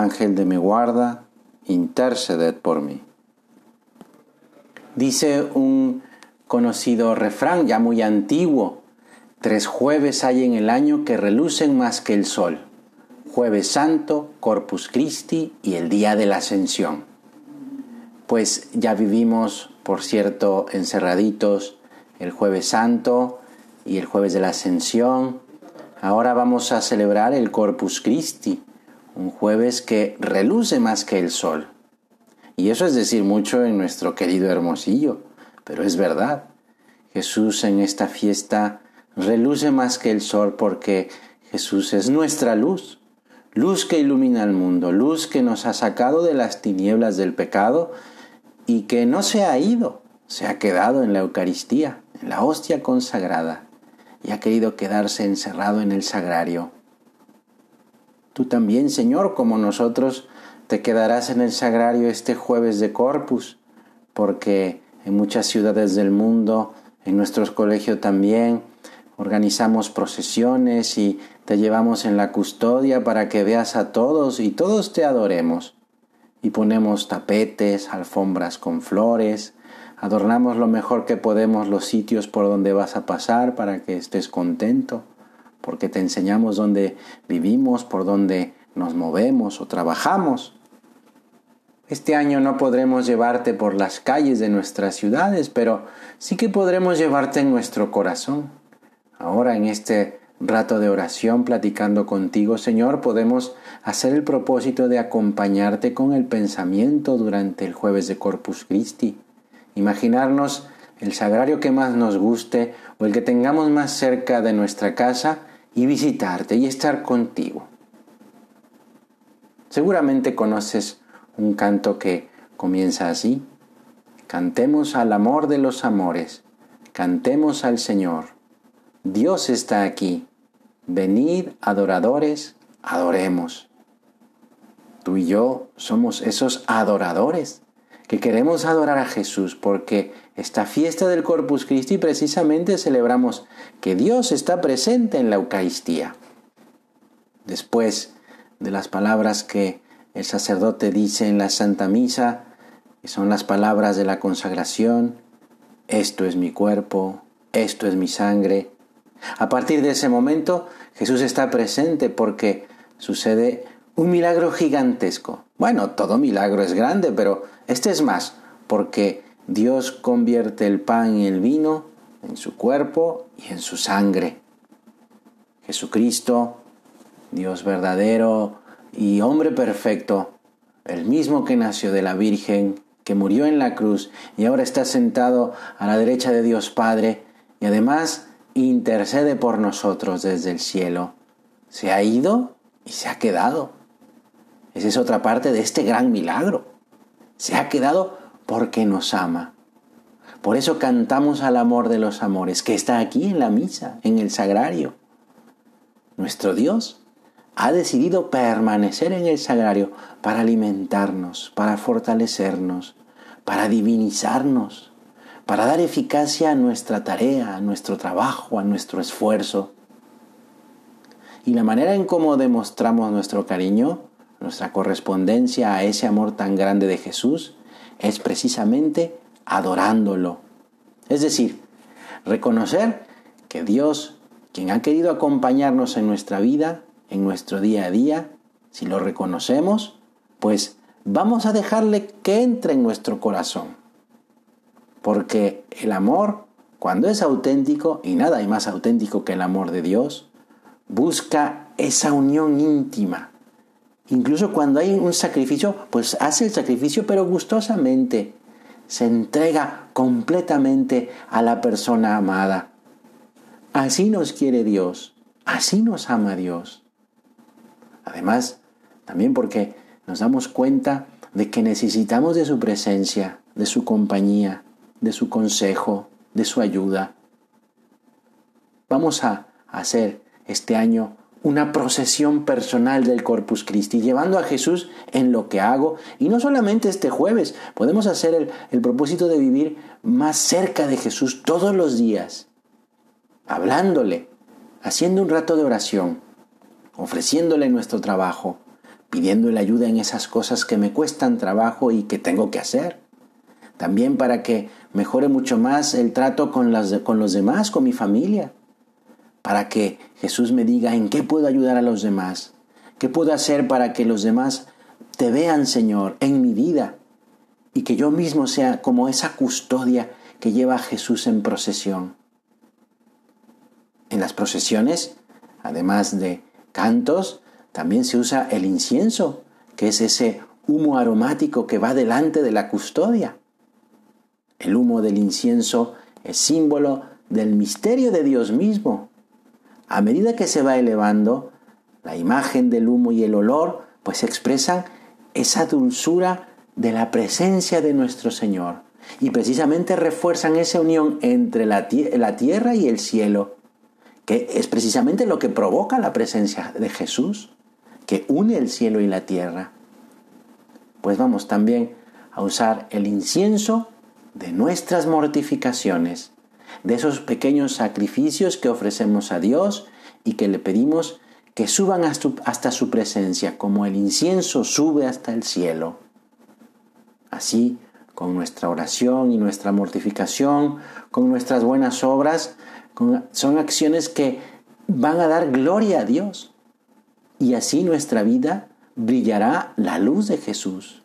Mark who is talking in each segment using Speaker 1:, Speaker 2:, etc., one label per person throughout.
Speaker 1: Ángel de mi guarda, interceded por mí. Dice un conocido refrán ya muy antiguo, tres jueves hay en el año que relucen más que el sol, jueves santo, Corpus Christi y el día de la ascensión. Pues ya vivimos, por cierto, encerraditos el jueves santo y el jueves de la ascensión. Ahora vamos a celebrar el Corpus Christi, un jueves que reluce más que el sol. Y eso es decir mucho en nuestro querido Hermosillo, pero es verdad. Jesús en esta fiesta reluce más que el sol porque Jesús es nuestra luz, luz que ilumina el mundo, luz que nos ha sacado de las tinieblas del pecado y que no se ha ido, se ha quedado en la Eucaristía, en la hostia consagrada, y ha querido quedarse encerrado en el sagrario Tú también, Señor, como nosotros, te quedarás en el sagrario este jueves de Corpus, porque en muchas ciudades del mundo, en nuestros colegios también, organizamos procesiones y te llevamos en la custodia para que veas a todos y todos te adoremos. Y ponemos tapetes, alfombras con flores, adornamos lo mejor que podemos los sitios por donde vas a pasar para que estés contento porque te enseñamos dónde vivimos, por dónde nos movemos o trabajamos. Este año no podremos llevarte por las calles de nuestras ciudades, pero sí que podremos llevarte en nuestro corazón. Ahora en este rato de oración platicando contigo, Señor, podemos hacer el propósito de acompañarte con el pensamiento durante el jueves de Corpus Christi. Imaginarnos el sagrario que más nos guste o el que tengamos más cerca de nuestra casa y visitarte y estar contigo. Seguramente conoces un canto que comienza así. Cantemos al amor de los amores, cantemos al Señor. Dios está aquí. Venid, adoradores, adoremos. Tú y yo somos esos adoradores que queremos adorar a Jesús porque esta fiesta del Corpus Christi precisamente celebramos que Dios está presente en la Eucaristía. Después de las palabras que el sacerdote dice en la Santa Misa, que son las palabras de la consagración, esto es mi cuerpo, esto es mi sangre. A partir de ese momento Jesús está presente porque sucede un milagro gigantesco. Bueno, todo milagro es grande, pero este es más, porque Dios convierte el pan y el vino en su cuerpo y en su sangre. Jesucristo, Dios verdadero y hombre perfecto, el mismo que nació de la Virgen, que murió en la cruz y ahora está sentado a la derecha de Dios Padre y además intercede por nosotros desde el cielo, se ha ido y se ha quedado. Esa es otra parte de este gran milagro. Se ha quedado porque nos ama. Por eso cantamos al amor de los amores, que está aquí en la misa, en el sagrario. Nuestro Dios ha decidido permanecer en el sagrario para alimentarnos, para fortalecernos, para divinizarnos, para dar eficacia a nuestra tarea, a nuestro trabajo, a nuestro esfuerzo. Y la manera en cómo demostramos nuestro cariño nuestra correspondencia a ese amor tan grande de Jesús es precisamente adorándolo. Es decir, reconocer que Dios, quien ha querido acompañarnos en nuestra vida, en nuestro día a día, si lo reconocemos, pues vamos a dejarle que entre en nuestro corazón. Porque el amor, cuando es auténtico, y nada hay más auténtico que el amor de Dios, busca esa unión íntima, Incluso cuando hay un sacrificio, pues hace el sacrificio pero gustosamente. Se entrega completamente a la persona amada. Así nos quiere Dios. Así nos ama Dios. Además, también porque nos damos cuenta de que necesitamos de su presencia, de su compañía, de su consejo, de su ayuda. Vamos a hacer este año una procesión personal del Corpus Christi, llevando a Jesús en lo que hago. Y no solamente este jueves, podemos hacer el, propósito de vivir más cerca de Jesús todos los días, hablándole, haciendo un rato de oración, ofreciéndole nuestro trabajo, pidiéndole ayuda en esas cosas que me cuestan trabajo y que tengo que hacer. También para que mejore mucho más el trato con, las, con los demás, con mi familia. Para que Jesús me diga en qué puedo ayudar a los demás. ¿Qué puedo hacer para que los demás te vean, Señor, en mi vida? Y que yo mismo sea como esa custodia que lleva a Jesús en procesión. En las procesiones, además de cantos, también se usa el incienso, que es ese humo aromático que va delante de la custodia. El humo del incienso es símbolo del misterio de Dios mismo. A medida que se va elevando, la imagen del humo y el olor pues expresan esa dulzura de la presencia de nuestro Señor y precisamente refuerzan esa unión entre la, la tierra y el cielo, que es precisamente lo que provoca la presencia de Jesús, que une el cielo y la tierra. Pues vamos también a usar el incienso de nuestras mortificaciones, de esos pequeños sacrificios que ofrecemos a Dios y que le pedimos que suban hasta su presencia, como el incienso sube hasta el cielo. Así, con nuestra oración y nuestra mortificación, con nuestras buenas obras, son acciones que van a dar gloria a Dios. Y así nuestra vida brillará la luz de Jesús.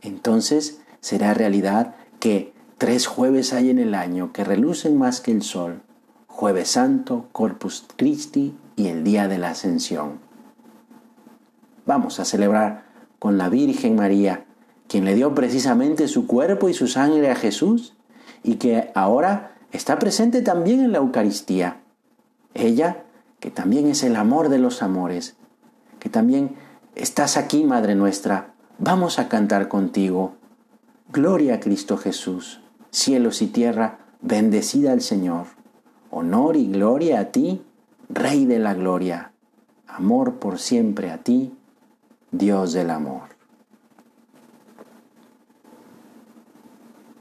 Speaker 1: Entonces será realidad que tres jueves hay en el año que relucen más que el sol. Jueves Santo, Corpus Christi y el Día de la Ascensión. Vamos a celebrar con la Virgen María, quien le dio precisamente su cuerpo y su sangre a Jesús y que ahora está presente también en la Eucaristía. Ella, que también es el amor de los amores, que también estás aquí, Madre nuestra, vamos a cantar contigo. Gloria a Cristo Jesús, cielos y tierra, bendecida al Señor. Honor y gloria a ti, Rey de la gloria. Amor por siempre a ti, Dios del amor.